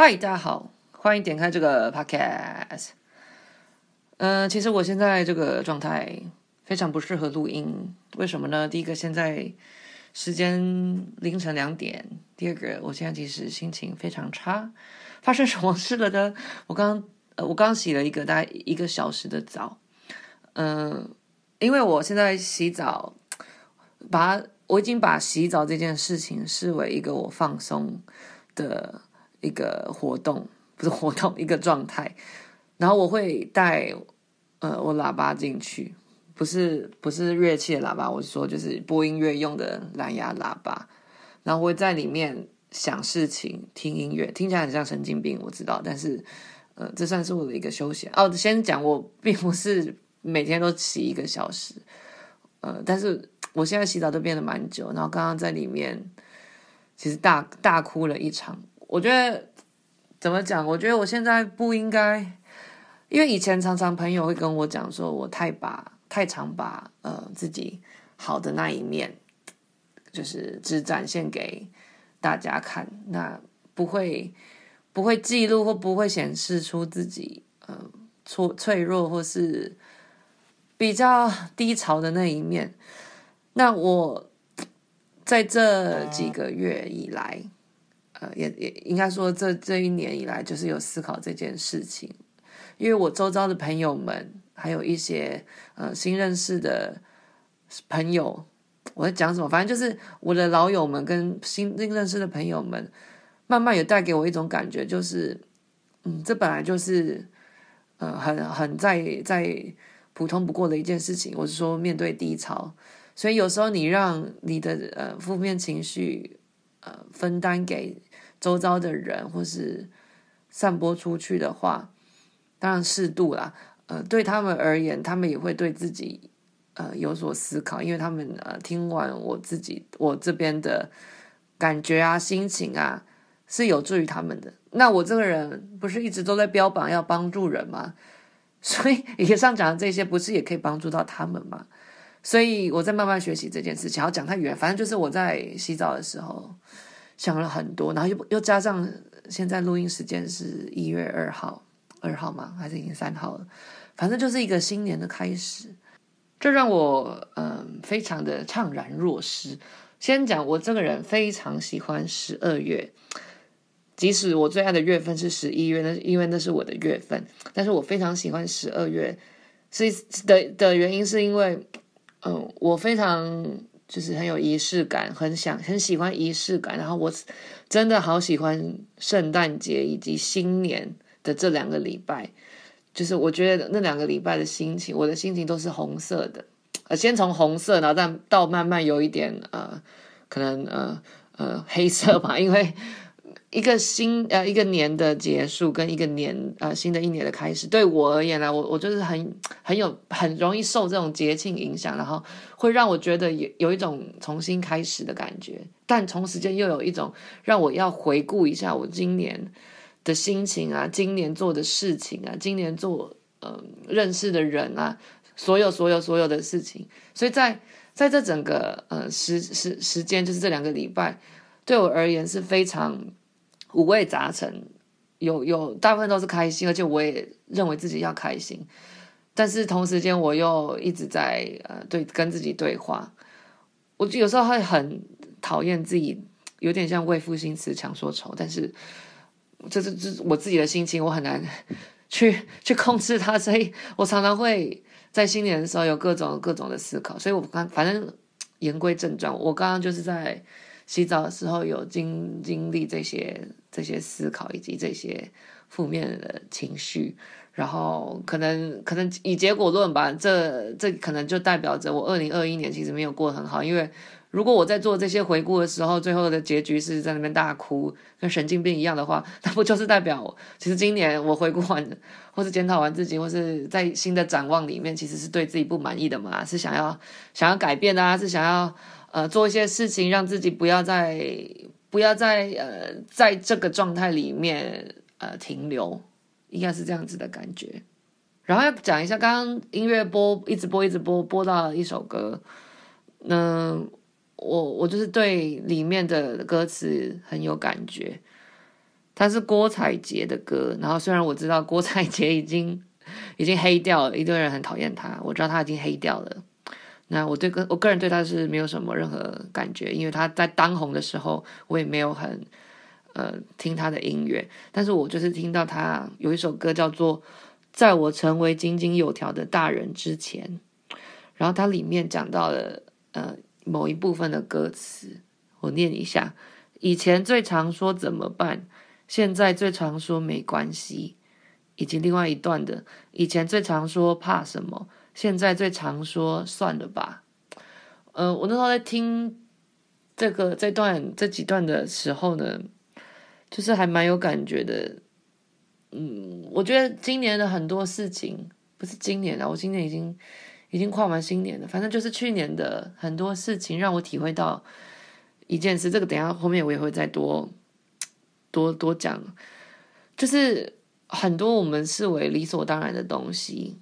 嗨，大家好，欢迎点开这个 podcast。嗯、其实我现在这个状态非常不适合录音，为什么呢？第一个，现在时间凌晨两点；第二个，我现在其实心情非常差。发生什么事了呢？我刚呃，我刚洗了一个大概一个小时的澡。嗯、因为我现在洗澡，把我已经把洗澡这件事情视为一个我放松的。一个活动不是活动，一个状态。然后我会带呃我喇叭进去，不是不是乐器的喇叭，我是说就是播音乐用的蓝牙喇叭。然后我会在里面想事情、听音乐，听起来很像神经病，我知道。但是呃，这算是我的一个休闲。哦，先讲我并不是每天都洗一个小时，呃，但是我现在洗澡都变得蛮久。然后刚刚在里面其实大大哭了一场。我觉得怎么讲？我觉得我现在不应该，因为以前常常朋友会跟我讲说，我太把太常把呃自己好的那一面，就是只展现给大家看，那不会不会记录或不会显示出自己呃脆脆弱或是比较低潮的那一面。那我在这几个月以来。呃，也也应该说，这这一年以来，就是有思考这件事情，因为我周遭的朋友们，还有一些呃新认识的朋友，我在讲什么？反正就是我的老友们跟新认识的朋友们，慢慢也带给我一种感觉，就是，嗯，这本来就是呃很很再再普通不过的一件事情。我是说，面对低潮，所以有时候你让你的呃负面情绪呃分担给。周遭的人，或是散播出去的话，当然适度啦。呃，对他们而言，他们也会对自己呃有所思考，因为他们呃听完我自己我这边的感觉啊、心情啊，是有助于他们的。那我这个人不是一直都在标榜要帮助人吗？所以以上讲的这些，不是也可以帮助到他们吗？所以我在慢慢学习这件事情。要，讲太远，反正就是我在洗澡的时候。想了很多，然后又又加上现在录音时间是一月二号，二号吗？还是已经三号了？反正就是一个新年的开始，这让我嗯非常的怅然若失。先讲我这个人非常喜欢十二月，即使我最爱的月份是十一月，那因为那是我的月份，但是我非常喜欢十二月，是的的原因是因为嗯我非常。就是很有仪式感，很想很喜欢仪式感，然后我真的好喜欢圣诞节以及新年的这两个礼拜，就是我觉得那两个礼拜的心情，我的心情都是红色的，呃，先从红色，然后但到慢慢有一点呃，可能呃呃黑色吧，因为。一个新呃一个年的结束跟一个年呃新的一年的开始，对我而言呢，我我就是很很有很容易受这种节庆影响，然后会让我觉得有有一种重新开始的感觉，但同时间又有一种让我要回顾一下我今年的心情啊，今年做的事情啊，今年做呃认识的人啊，所有所有所有的事情，所以在在这整个呃时时时间，就是这两个礼拜，对我而言是非常。五味杂陈，有有大部分都是开心，而且我也认为自己要开心，但是同时间我又一直在呃对跟自己对话，我就有时候会很讨厌自己，有点像为赋新词强说愁，但是这是这我自己的心情，我很难去 去控制它，所以我常常会在新年的时候有各种各种的思考，所以我刚反正言归正传，我刚刚就是在。洗澡的时候有经经历这些这些思考以及这些负面的情绪，然后可能可能以结果论吧，这这可能就代表着我二零二一年其实没有过很好，因为如果我在做这些回顾的时候，最后的结局是在那边大哭，跟神经病一样的话，那不就是代表其实今年我回顾完或是检讨完自己，或是在新的展望里面，其实是对自己不满意的嘛？是想要想要改变啊？是想要？呃，做一些事情，让自己不要再不要再呃，在这个状态里面呃停留，应该是这样子的感觉。然后要讲一下，刚刚音乐播一直播一直播，播到一首歌，嗯，我我就是对里面的歌词很有感觉。它是郭采洁的歌。然后虽然我知道郭采洁已经 已经黑掉了，一堆人很讨厌他，我知道他已经黑掉了。那我对个我个人对他是没有什么任何感觉，因为他在当红的时候，我也没有很呃听他的音乐。但是我就是听到他有一首歌叫做《在我成为井井有条的大人之前》，然后它里面讲到了呃某一部分的歌词，我念一下：以前最常说怎么办，现在最常说没关系，以及另外一段的以前最常说怕什么。现在最常说算了吧，嗯、我那时候在听这个这段这几段的时候呢，就是还蛮有感觉的。嗯，我觉得今年的很多事情不是今年了，我今年已经已经跨完新年了，反正就是去年的很多事情让我体会到一件事。这个等下后面我也会再多多多讲，就是很多我们视为理所当然的东西。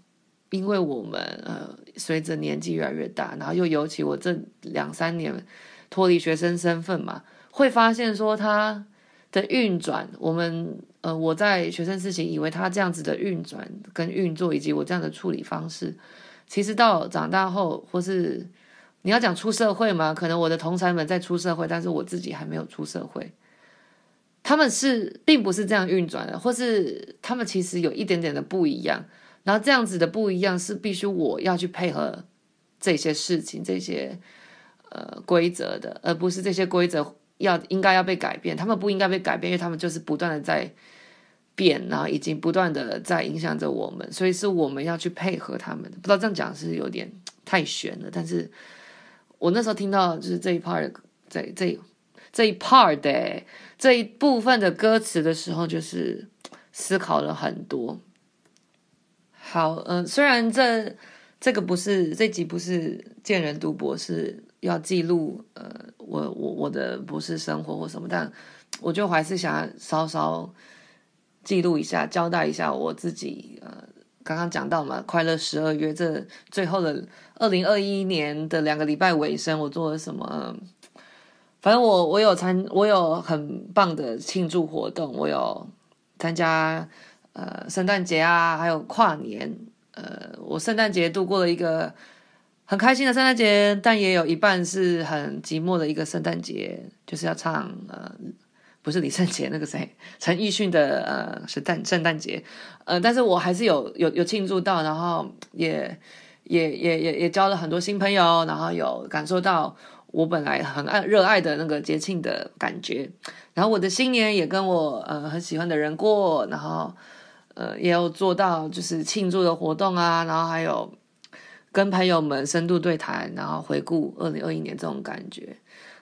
因为我们呃，随着年纪越来越大，然后又尤其我这两三年脱离学生身份嘛，会发现说他的运转，我们呃，我在学生时期以为他这样子的运转跟运作，以及我这样的处理方式，其实到长大后，或是你要讲出社会嘛，可能我的同侪们在出社会，但是我自己还没有出社会，他们是并不是这样运转的，或是他们其实有一点点的不一样。然后这样子的不一样是必须我要去配合这些事情、这些呃规则的，而不是这些规则要应该要被改变。他们不应该被改变，因为他们就是不断的在变，然后已经不断的在影响着我们，所以是我们要去配合他们。不知道这样讲是有点太玄了，但是我那时候听到就是这一 part 这这这一 part 的这一部分的歌词的时候，就是思考了很多。好，嗯、呃，虽然这这个不是这集不是见人读博士要记录，呃，我我我的博士生活或什么，但我就还是想要稍稍记录一下，交代一下我自己。呃，刚刚讲到嘛，快乐十二月这最后的二零二一年的两个礼拜尾声，我做了什么？反正我我有参，我有很棒的庆祝活动，我有参加。呃，圣诞节啊，还有跨年，呃，我圣诞节度过了一个很开心的圣诞节，但也有一半是很寂寞的一个圣诞节，就是要唱呃，不是李圣杰那个谁，陈奕迅的呃圣诞圣诞节，呃，但是我还是有有有庆祝到，然后也也也也也交了很多新朋友，然后有感受到我本来很爱热爱的那个节庆的感觉，然后我的新年也跟我呃很喜欢的人过，然后。呃，也有做到就是庆祝的活动啊，然后还有跟朋友们深度对谈，然后回顾二零二一年这种感觉。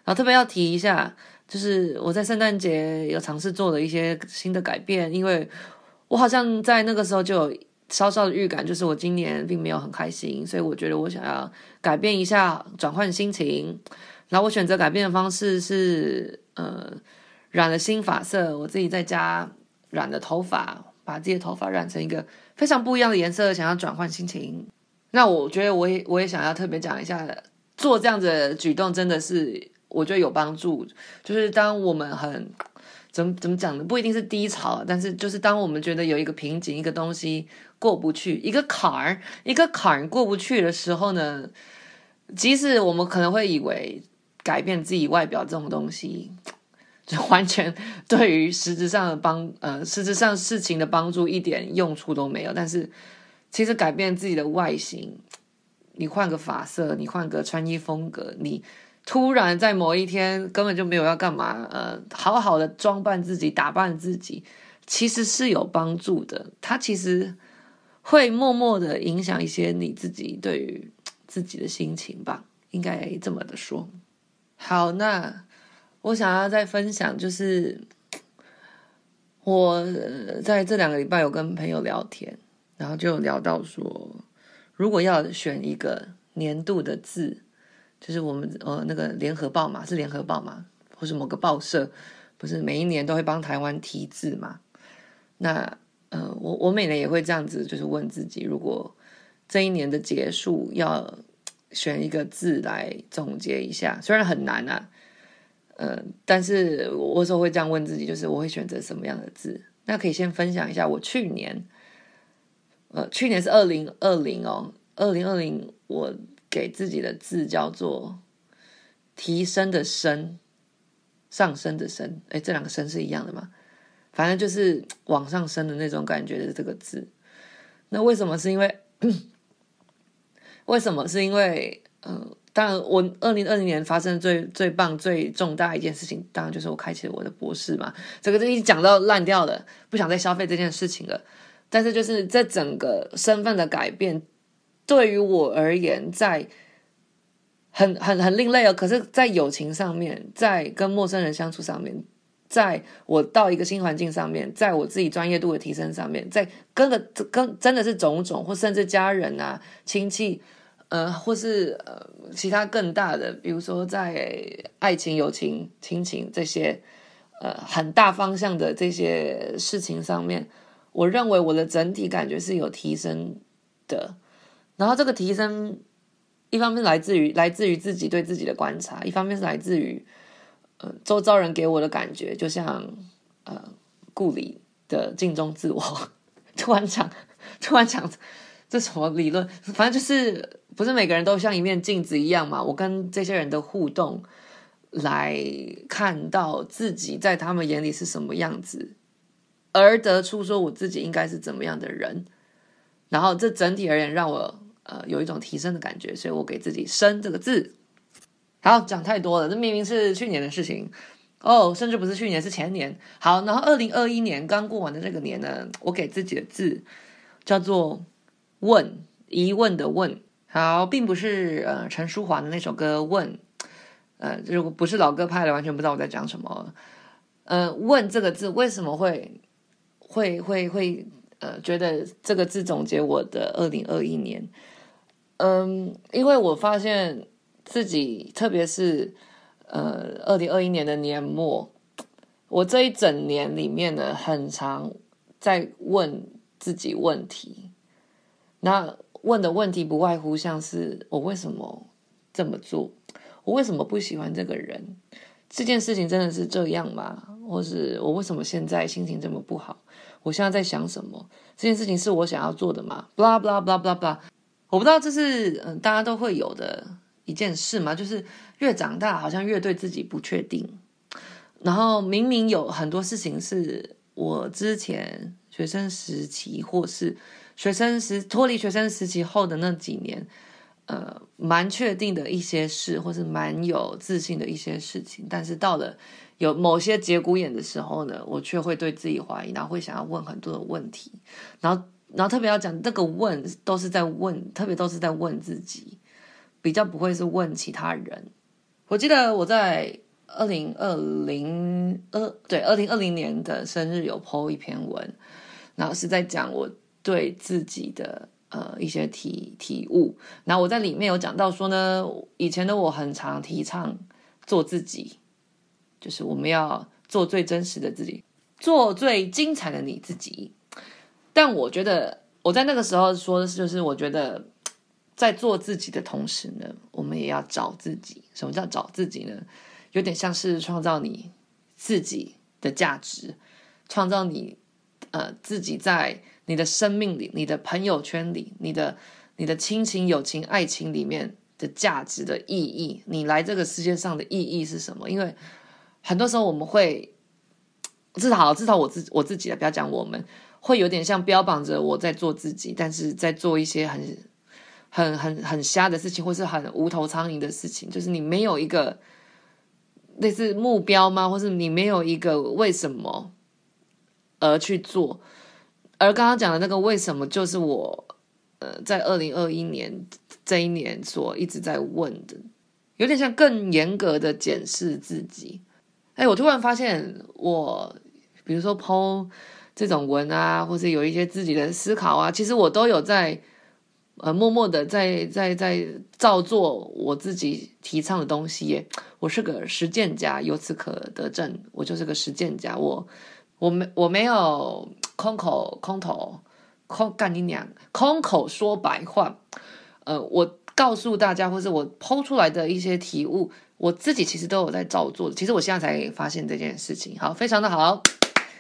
然后特别要提一下，就是我在圣诞节有尝试做了一些新的改变，因为我好像在那个时候就有稍稍的预感，就是我今年并没有很开心，所以我觉得我想要改变一下，转换心情。然后我选择改变的方式是，呃，染了新发色，我自己在家染了头发。把自己的头发染成一个非常不一样的颜色，想要转换心情。那我觉得我也我也想要特别讲一下，做这样子的举动真的是我觉得有帮助。就是当我们很怎么怎么讲呢？不一定是低潮，但是就是当我们觉得有一个瓶颈，一个东西过不去，一个坎儿，一个坎儿过不去的时候呢，即使我们可能会以为改变自己外表这种东西。就 完全对于实质上的帮呃，实质上事情的帮助一点用处都没有。但是其实改变自己的外形，你换个发色，你换个穿衣风格，你突然在某一天根本就没有要干嘛，呃，好好的装扮自己，打扮自己，其实是有帮助的。它其实会默默的影响一些你自己对于自己的心情吧，应该这么的说。好，那。我想要再分享，就是我在这两个礼拜有跟朋友聊天，然后就聊到说，如果要选一个年度的字，就是我们呃那个联合报嘛，是联合报嘛，或是某个报社，不是每一年都会帮台湾题字嘛？那呃，我我每年也会这样子，就是问自己，如果这一年的结束要选一个字来总结一下，虽然很难啊。呃，但是我有时候会这样问自己，就是我会选择什么样的字？那可以先分享一下，我去年，呃，去年是二零二零哦，二零二零我给自己的字叫做提升的升，上升的升，哎，这两个升是一样的吗？反正就是 往上升的那种感觉的这个字。那为什么？是因为，为什么？是因为，嗯、呃。当然，我二零二零年发生最最棒、最重大一件事情，当然就是我开启了我的博士嘛。这个就一讲到烂掉了，不想再消费这件事情了。但是，就是这整个身份的改变，对于我而言，在很很很另类哦。可是，在友情上面，在跟陌生人相处上面，在我到一个新环境上面，在我自己专业度的提升上面，在跟个跟真的是种种，或甚至家人啊、亲戚。呃，或是呃，其他更大的，比如说在爱情、友情、亲情这些呃很大方向的这些事情上面，我认为我的整体感觉是有提升的。然后这个提升，一方面来自于来自于自己对自己的观察，一方面是来自于呃周遭人给我的感觉，就像呃顾里的镜中自我，突然讲，突然讲。这什么理论？反正就是不是每个人都像一面镜子一样嘛。我跟这些人的互动，来看到自己在他们眼里是什么样子，而得出说我自己应该是怎么样的人。然后这整体而言让我呃有一种提升的感觉，所以我给自己“升”这个字。好，讲太多了，这明明是去年的事情哦，甚至不是去年，是前年。好，然后二零二一年刚过完的这个年呢，我给自己的字叫做。问疑问的问，好，并不是呃陈淑桦的那首歌问，呃，如果不是老歌派的，完全不知道我在讲什么。呃，问这个字为什么会会会会呃觉得这个字总结我的二零二一年？嗯，因为我发现自己，特别是呃二零二一年的年末，我这一整年里面呢，很常在问自己问题。那问的问题不外乎像是我为什么这么做，我为什么不喜欢这个人，这件事情真的是这样吗？或是我为什么现在心情这么不好？我现在在想什么？这件事情是我想要做的吗？blah blah blah blah blah，我不知道这是嗯大家都会有的一件事吗？就是越长大好像越对自己不确定，然后明明有很多事情是我之前学生时期或是。学生时脱离学生时期后的那几年，呃，蛮确定的一些事，或是蛮有自信的一些事情，但是到了有某些节骨眼的时候呢，我却会对自己怀疑，然后会想要问很多的问题，然后，然后特别要讲这个问都是在问，特别都是在问自己，比较不会是问其他人。我记得我在二零二零二对二零二零年的生日有 po 一篇文，然后是在讲我。对自己的呃一些体体悟，然后我在里面有讲到说呢，以前的我很常提倡做自己，就是我们要做最真实的自己，做最精彩的你自己。但我觉得我在那个时候说的是，就是我觉得在做自己的同时呢，我们也要找自己。什么叫找自己呢？有点像是创造你自己的价值，创造你呃自己在。你的生命里，你的朋友圈里，你的你的亲情、友情、爱情里面的价值的意义，你来这个世界上的意义是什么？因为很多时候我们会，至少至少我自我自己的，不要讲我们，会有点像标榜着我在做自己，但是在做一些很很很很瞎的事情，或是很无头苍蝇的事情，就是你没有一个类似目标吗？或是你没有一个为什么而去做？而刚刚讲的那个为什么，就是我呃在二零二一年这一年所一直在问的，有点像更严格的检视自己。哎，我突然发现我，比如说 po 这种文啊，或者有一些自己的思考啊，其实我都有在呃默默的在在在照做我自己提倡的东西耶。我是个实践家，由此可得证，我就是个实践家。我我没我没有。空口空头空干你娘！空口说白话，呃，我告诉大家，或是我抛出来的一些体悟，我自己其实都有在照做。其实我现在才发现这件事情，好，非常的好，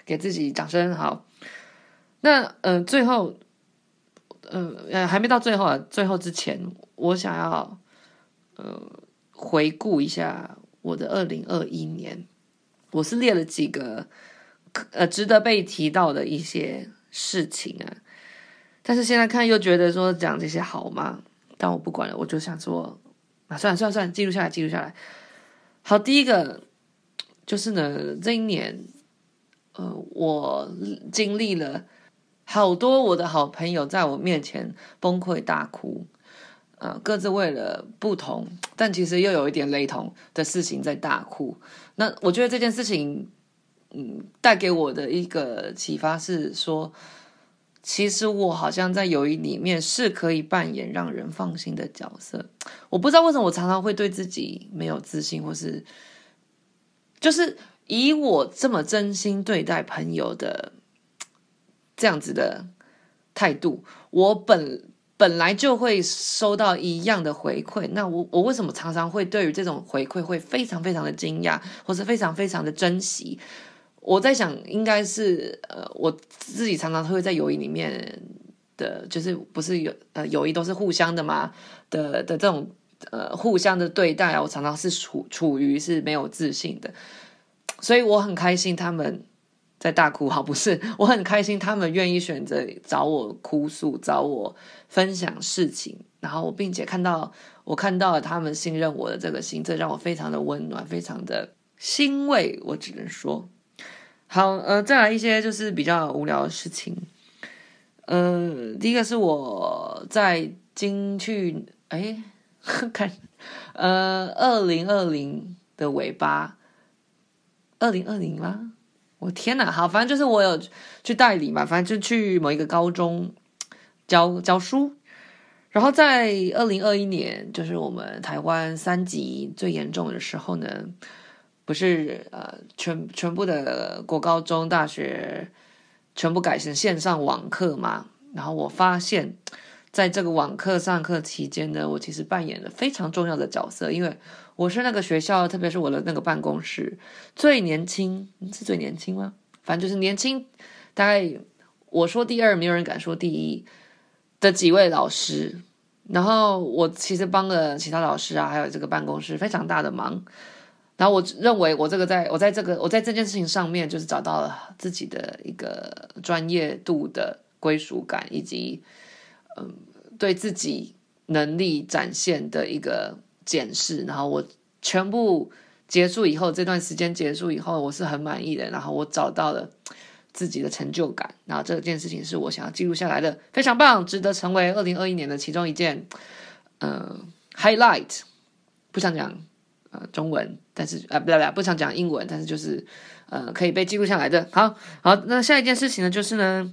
给自己掌声。好，那嗯、呃，最后，呃，还没到最后啊，最后之前，我想要呃回顾一下我的二零二一年，我是列了几个呃值得被提到的一些事情啊。但是现在看又觉得说讲这些好吗？但我不管了，我就想说，啊，算了算了算了，记录下来，记录下来。好，第一个就是呢，这一年，呃，我经历了好多我的好朋友在我面前崩溃大哭，呃，各自为了不同，但其实又有一点雷同的事情在大哭。那我觉得这件事情，嗯，带给我的一个启发是说。其实我好像在友谊里面是可以扮演让人放心的角色。我不知道为什么我常常会对自己没有自信，或是就是以我这么真心对待朋友的这样子的态度，我本本来就会收到一样的回馈。那我我为什么常常会对于这种回馈会非常非常的惊讶，或是非常非常的珍惜？我在想，应该是呃，我自己常常会在友谊里面的，就是不是有呃友谊都是互相的嘛的的这种呃互相的对待啊，我常常是处处于是没有自信的，所以我很开心他们在大哭，好不是？我很开心他们愿意选择找我哭诉，找我分享事情，然后并且看到我看到了他们信任我的这个心，这让我非常的温暖，非常的欣慰，我只能说。好，呃，再来一些就是比较无聊的事情。呃，第一个是我在今去，哎，看，呃，二零二零的尾巴，二零二零吗？我天哪！好，反正就是我有去代理嘛，反正就去某一个高中教教书。然后在二零二一年，就是我们台湾三级最严重的时候呢。不是呃，全全部的国高中大学全部改成线上网课嘛？然后我发现，在这个网课上课期间呢，我其实扮演了非常重要的角色，因为我是那个学校，特别是我的那个办公室最年轻，是最年轻吗？反正就是年轻，大概我说第二，没有人敢说第一的几位老师。然后我其实帮了其他老师啊，还有这个办公室非常大的忙。然后我认为，我这个在我在这个我在这件事情上面，就是找到了自己的一个专业度的归属感，以及嗯对自己能力展现的一个检视。然后我全部结束以后，这段时间结束以后，我是很满意的。然后我找到了自己的成就感。然后这件事情是我想要记录下来的，非常棒，值得成为二零二一年的其中一件嗯 highlight。不想讲。呃，中文，但是啊，不不不，不想讲英文，但是就是，呃，可以被记录下来的。好，好，那下一件事情呢，就是呢，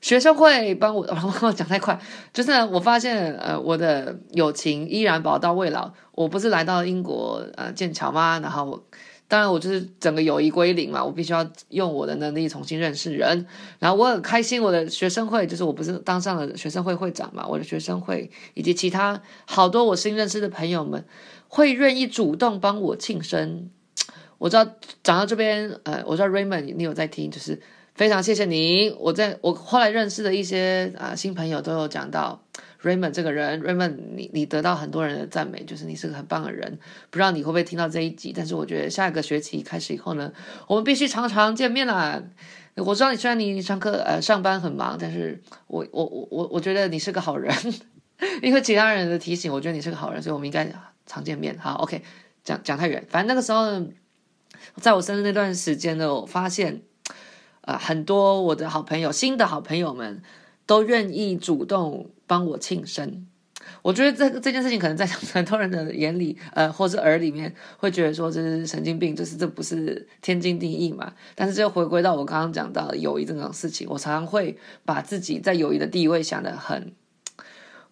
学生会帮我，我讲太快，就是呢，我发现，呃，我的友情依然宝刀未老。我不是来到英国，呃，剑桥吗？然后我，当然我就是整个友谊归零嘛，我必须要用我的能力重新认识人。然后我很开心，我的学生会，就是我不是当上了学生会会长嘛，我的学生会以及其他好多我新认识的朋友们。会愿意主动帮我庆生，我知道讲到这边，呃，我知道 Raymond 你有在听，就是非常谢谢你。我在我后来认识的一些啊、新朋友都有讲到 Raymond 这个人，Raymond 你你得到很多人的赞美，就是你是个很棒的人。不知道你会不会听到这一集，但是我觉得下一个学期开始以后呢，我们必须常常见面啦。我知道你虽然你上课呃上班很忙，但是我我我我我觉得你是个好人，因为其他人的提醒，我觉得你是个好人，所以我们应该。常见面，好，OK，讲讲太远。反正那个时候，在我生日那段时间呢，我发现，呃，很多我的好朋友，新的好朋友们，都愿意主动帮我庆生。我觉得这这件事情，可能在 很多人的眼里，呃，或是耳里面，会觉得说这是神经病，就是这不是天经地义嘛。但是，就回归到我刚刚讲到友谊这种事情，我常常会把自己在友谊的地位想得很。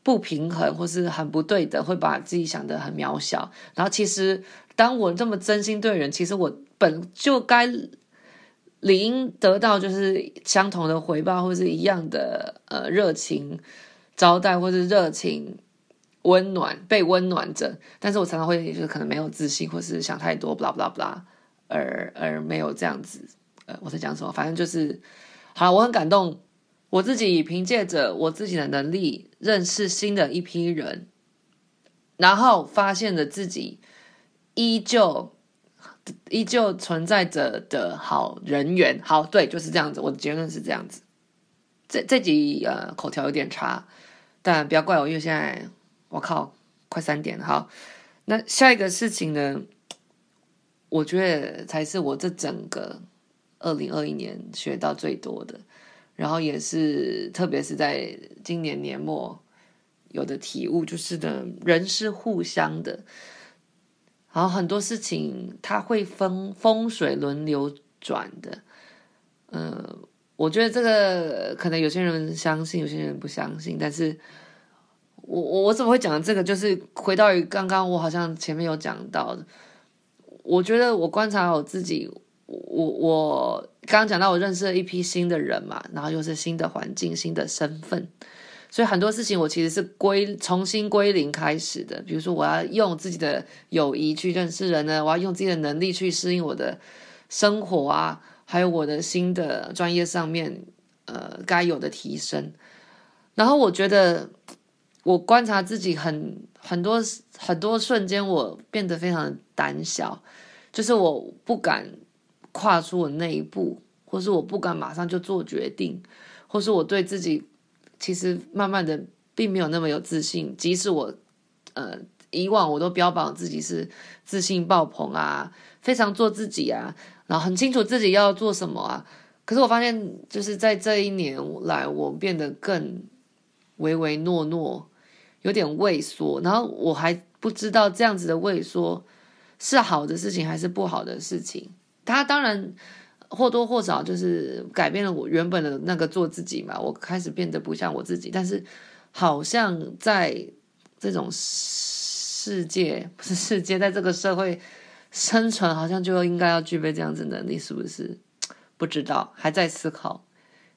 不平衡或是很不对的，会把自己想得很渺小。然后，其实当我这么真心对人，其实我本就该理应得到就是相同的回报，或是一样的呃热情招待，或是热情温暖，被温暖着，但是我常常会就是可能没有自信，或是想太多，blah blah blah，而而没有这样子。呃，我在讲什么？反正就是，好，我很感动，我自己凭借着我自己的能力认识新的一批人，然后发现了自己依旧依旧存在着的好人缘。好，对，就是这样子。我的结论是这样子。这这集呃口条有点差，但不要怪我，因为现在。我靠，快三点了，好，那下一个事情呢？我觉得才是我这整个二零二一年学到最多的，然后也是特别是在今年年末有的体悟，就是呢，人是互相的，然后很多事情它会风风水轮流转的，嗯，我觉得这个可能有些人相信，有些人不相信，但是。我我我怎么会讲这个？就是回到刚刚我好像前面有讲到的，我觉得我观察我自己，我我刚刚讲到我认识了一批新的人嘛，然后又是新的环境、新的身份，所以很多事情我其实是归重新归零开始的。比如说，我要用自己的友谊去认识人呢，我要用自己的能力去适应我的生活啊，还有我的新的专业上面呃该有的提升，然后我觉得。我观察自己很很多很多瞬间，我变得非常的胆小，就是我不敢跨出我那一步，或是我不敢马上就做决定，或是我对自己其实慢慢的并没有那么有自信。即使我呃以往我都标榜自己是自信爆棚啊，非常做自己啊，然后很清楚自己要做什么啊，可是我发现就是在这一年来，我变得更唯唯诺诺。有点畏缩，然后我还不知道这样子的畏缩是好的事情还是不好的事情。他当然或多或少就是改变了我原本的那个做自己嘛，我开始变得不像我自己。但是好像在这种世界，不是世界，在这个社会生存，好像就应该要具备这样子能力，是不是？不知道，还在思考。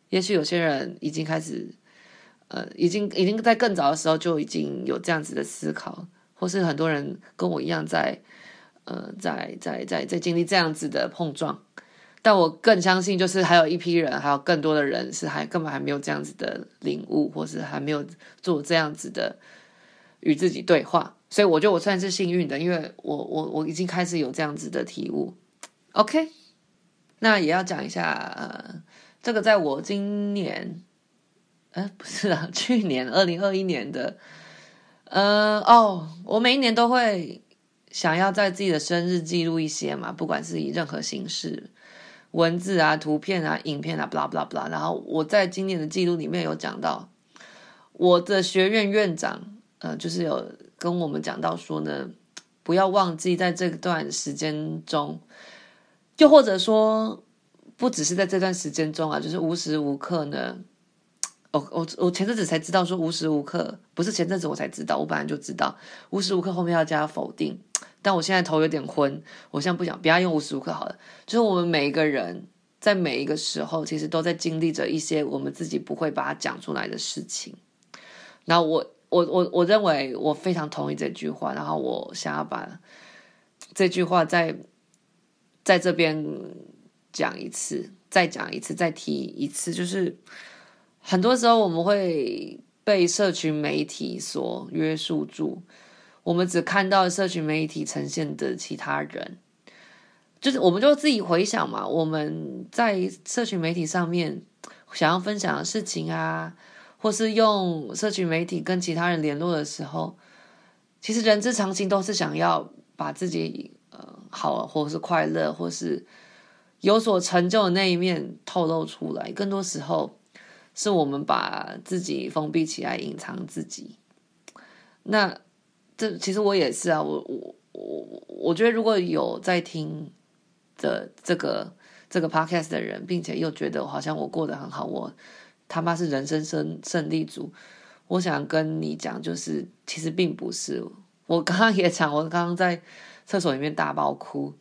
也许有些人已经开始。呃，已经已经在更早的时候就已经有这样子的思考，或是很多人跟我一样在，呃，在在在在经历这样子的碰撞，但我更相信，就是还有一批人，还有更多的人是还根本还没有这样子的领悟，或是还没有做这样子的与自己对话，所以我觉得我算是幸运的，因为我我我已经开始有这样子的体悟。OK，那也要讲一下，呃，这个在我今年。呃，不是啊，去年二零二一年的，呃，哦，我每一年都会想要在自己的生日记录一些嘛，不管是以任何形式，文字啊、图片啊、影片啊，blah blah blah。然后我在今年的记录里面有讲到，我的学院院长，呃，就是有跟我们讲到说呢，不要忘记在这段时间中，就或者说不只是在这段时间中啊，就是无时无刻呢。我我我前阵子才知道说无时无刻，不是前阵子我才知道，我本来就知道无时无刻后面要加否定，但我现在头有点昏，我现在不想不要用无时无刻好了，就是我们每一个人在每一个时候其实都在经历着一些我们自己不会把它讲出来的事情，然后我我我我认为我非常同意这句话，然后我想要把这句话在在这边讲一次，再讲一次，再提一次，就是。很多时候我们会被社群媒体所约束住，我们只看到社群媒体呈现的其他人，就是我们就自己回想嘛，我们在社群媒体上面想要分享的事情啊，或是用社群媒体跟其他人联络的时候，其实人之常情都是想要把自己呃好，或是快乐，或是有所成就的那一面透露出来，更多时候。是我们把自己封闭起来，隐藏自己。那这其实我也是啊，我我我我觉得如果有在听的这个这个 podcast 的人，并且又觉得好像我过得很好，我他妈是人生胜胜利组。我想跟你讲，就是其实并不是。我刚刚也讲，我刚刚在厕所里面大爆哭，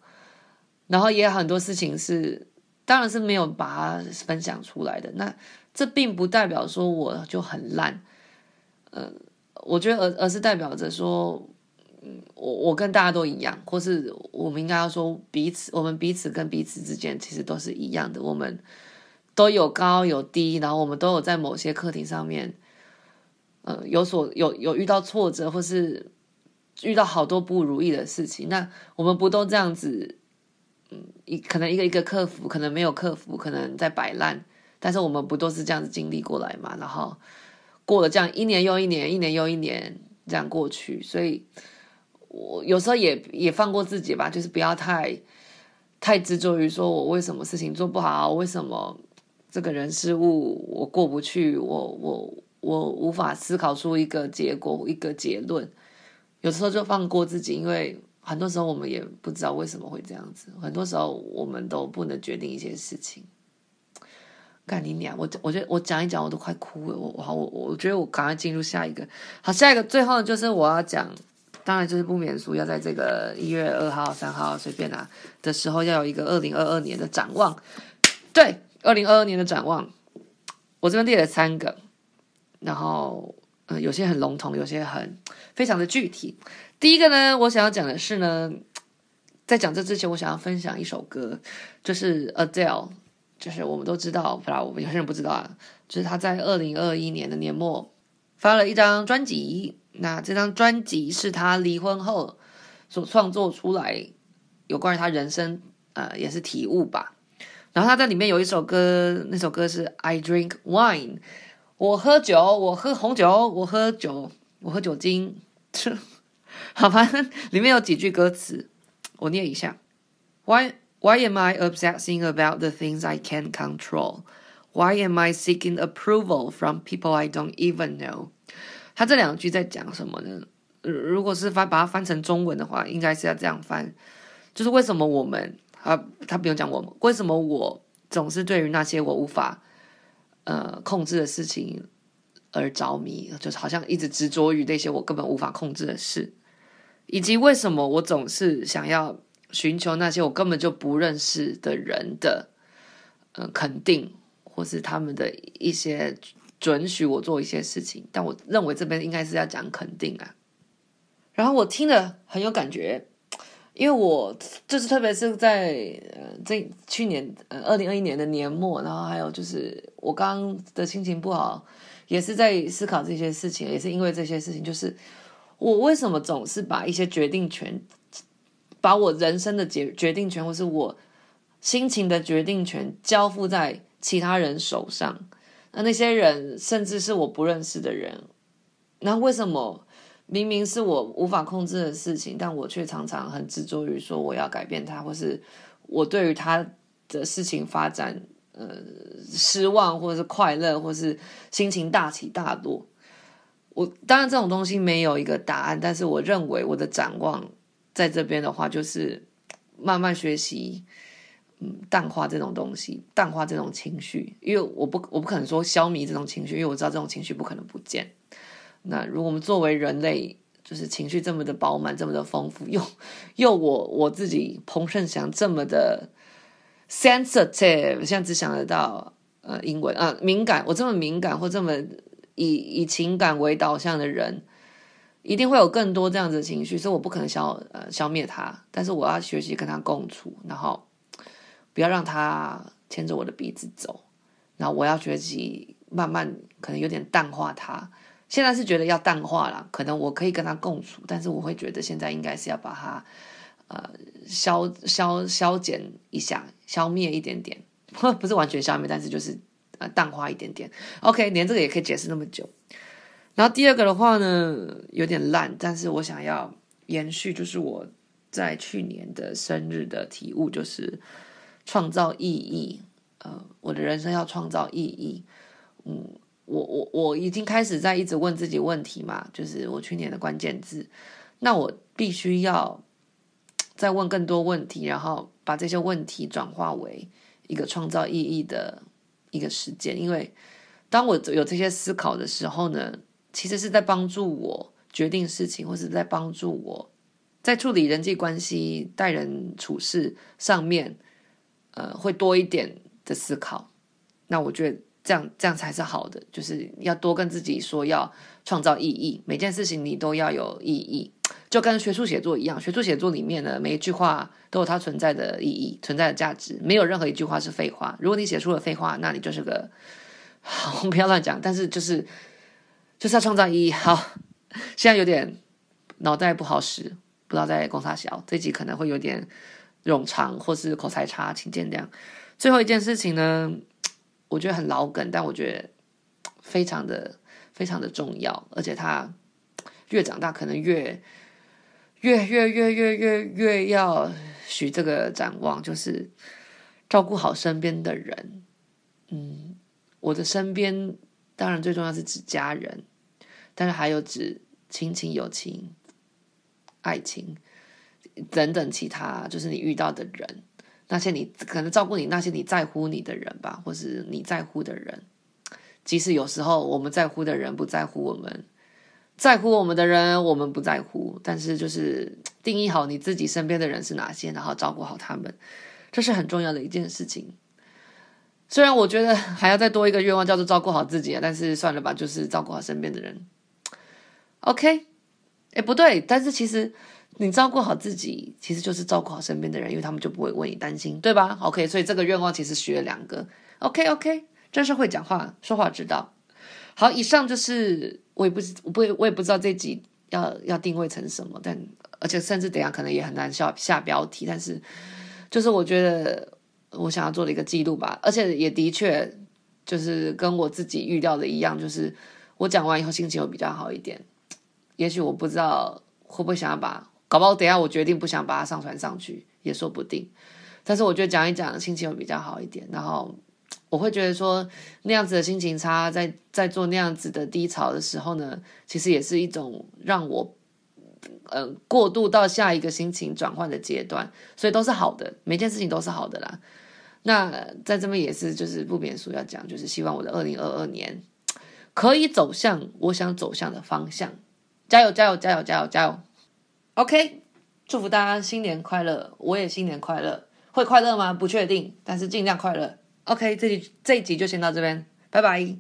然后也有很多事情是，当然是没有把它分享出来的。那。这并不代表说我就很烂，呃，我觉得而而是代表着说，嗯，我我跟大家都一样，或是我们应该要说彼此，我们彼此跟彼此之间其实都是一样的，我们都有高有低，然后我们都有在某些课题上面，呃，有所有有遇到挫折，或是遇到好多不如意的事情，那我们不都这样子，嗯，一可能一个一个克服，可能没有克服，可能在摆烂，但是我们不都是这样子经历过来嘛，然后。过了这样一年又一年，一年又一年这样过去，所以我有时候也也放过自己吧，就是不要太太执着于说我为什么事情做不好，为什么这个人事物我过不去，我我我无法思考出一个结果一个结论。有时候就放过自己，因为很多时候我们也不知道为什么会这样子，很多时候我们都不能决定一些事情。干你娘！我我觉得我讲一讲我都快哭了。我我我我觉得我赶快进入下一个。好，下一个最后就是我要讲，当然就是不免俗，要在这个一月二号、三号随便拿的时候，要有一个二零二二年的展望。对，二零二二年的展望，我这边列了三个，然后嗯、呃，有些很笼统，有些很非常的具体。第一个呢，我想要讲的是呢，在讲这之前，我想要分享一首歌，就是 Adele。就是我们都知道，不然我们有些人不知道啊。就是他在二零二一年的年末发了一张专辑，那这张专辑是他离婚后所创作出来，有关于他人生呃也是体悟吧。然后他在里面有一首歌，那首歌是 I Drink Wine，我喝酒，我喝红酒，我喝酒，我喝酒精。好吧，里面有几句歌词，我念一下：Why Why am I obsessing about the things I can't control? Why am I seeking approval from people I don't even know? 他这两句在讲什么呢？如果是翻把它翻成中文的话，应该是要这样翻，就是为什么我们啊，他不用讲我们，为什么我总是对于那些我无法呃控制的事情而着迷，就是好像一直执着于那些我根本无法控制的事，以及为什么我总是想要。寻求那些我根本就不认识的人的，呃，肯定，或是他们的一些准许我做一些事情，但我认为这边应该是要讲肯定啊。然后我听了很有感觉，因为我就是特别是在呃这去年呃二零二一年的年末，然后还有就是我刚刚的心情不好，也是在思考这些事情，也是因为这些事情，就是我为什么总是把一些决定权。把我人生的决决定权，或是我心情的决定权交付在其他人手上，那那些人甚至是我不认识的人，那为什么明明是我无法控制的事情，但我却常常很执着于说我要改变他，或是我对于他的事情发展，呃，失望，或是快乐，或是心情大起大落。我当然这种东西没有一个答案，但是我认为我的展望。在这边的话，就是慢慢学习，嗯，淡化这种东西，淡化这种情绪，因为我不，我不可能说消弭这种情绪，因为我知道这种情绪不可能不见。那如果我们作为人类，就是情绪这么的饱满，这么的丰富，又又我我自己彭盛祥这么的 sensitive，现在只想得到呃英文啊敏感，我这么敏感或这么以以情感为导向的人。一定会有更多这样子的情绪，所以我不可能消呃消灭它，但是我要学习跟它共处，然后不要让它牵着我的鼻子走，然后我要学习慢慢可能有点淡化它。现在是觉得要淡化了，可能我可以跟他共处，但是我会觉得现在应该是要把它呃消消消减一下，消灭一点点，不是完全消灭，但是就是呃淡化一点点。OK，连这个也可以解释那么久。然后第二个的话呢，有点烂，但是我想要延续，就是我在去年的生日的体悟，就是创造意义。呃，我的人生要创造意义。嗯，我我我已经开始在一直问自己问题嘛，就是我去年的关键字。那我必须要再问更多问题，然后把这些问题转化为一个创造意义的一个实践。因为当我有这些思考的时候呢，其实是在帮助我决定事情，或是在帮助我在处理人际关系、待人处事上面，呃，会多一点的思考。那我觉得这样这样才是好的，就是要多跟自己说要创造意义，每件事情你都要有意义，就跟学术写作一样，学术写作里面呢，每一句话都有它存在的意义、存在的价值，没有任何一句话是废话。如果你写出了废话，那你就是个，好，不要乱讲，但是就是就是要创造意义。好，现在有点脑袋不好使，不知道在公啥小，这集可能会有点冗长或是口才差，请见谅。最后一件事情呢？我觉得很老梗，但我觉得非常的非常的重要，而且他越长大，可能越越越越越越越要许这个展望，就是照顾好身边的人。嗯，我的身边当然最重要是指家人，但是还有指亲情、友情、爱情等等其他，就是你遇到的人。那些你可能照顾你那些你在乎你的人吧，或是你在乎的人，即使有时候我们在乎的人不在乎我们，在乎我们的人我们不在乎，但是就是定义好你自己身边的人是哪些，然后照顾好他们，这是很重要的一件事情。虽然我觉得还要再多一个愿望叫做照顾好自己，但是算了吧，就是照顾好身边的人。OK，哎，不对，但是其实。你照顾好自己，其实就是照顾好身边的人，因为他们就不会为你担心，对吧？OK，所以这个愿望其实许了两个。OK，OK，真是会讲话，说话知道。好，以上就是我也不我不我也不知道这集要要定位成什么，但而且甚至等下可能也很难下下标题，但是就是我觉得我想要做的一个记录吧，而且也的确就是跟我自己预料的一样，就是我讲完以后心情会比较好一点。也许我不知道会不会想要把。搞不好等下我决定不想把它上传上去也说不定，但是我觉得讲一讲心情会比较好一点。然后我会觉得说那样子的心情差，在在做那样子的低潮的时候呢，其实也是一种让我嗯、呃、过渡到下一个心情转换的阶段，所以都是好的，每件事情都是好的啦。那在这边也是就是不免俗要讲，就是希望我的二零二二年可以走向我想走向的方向，加油加油加油加油加油！OK，祝福大家新年快乐！我也新年快乐，会快乐吗？不确定，但是尽量快乐。OK，这集这一集就先到这边，拜拜。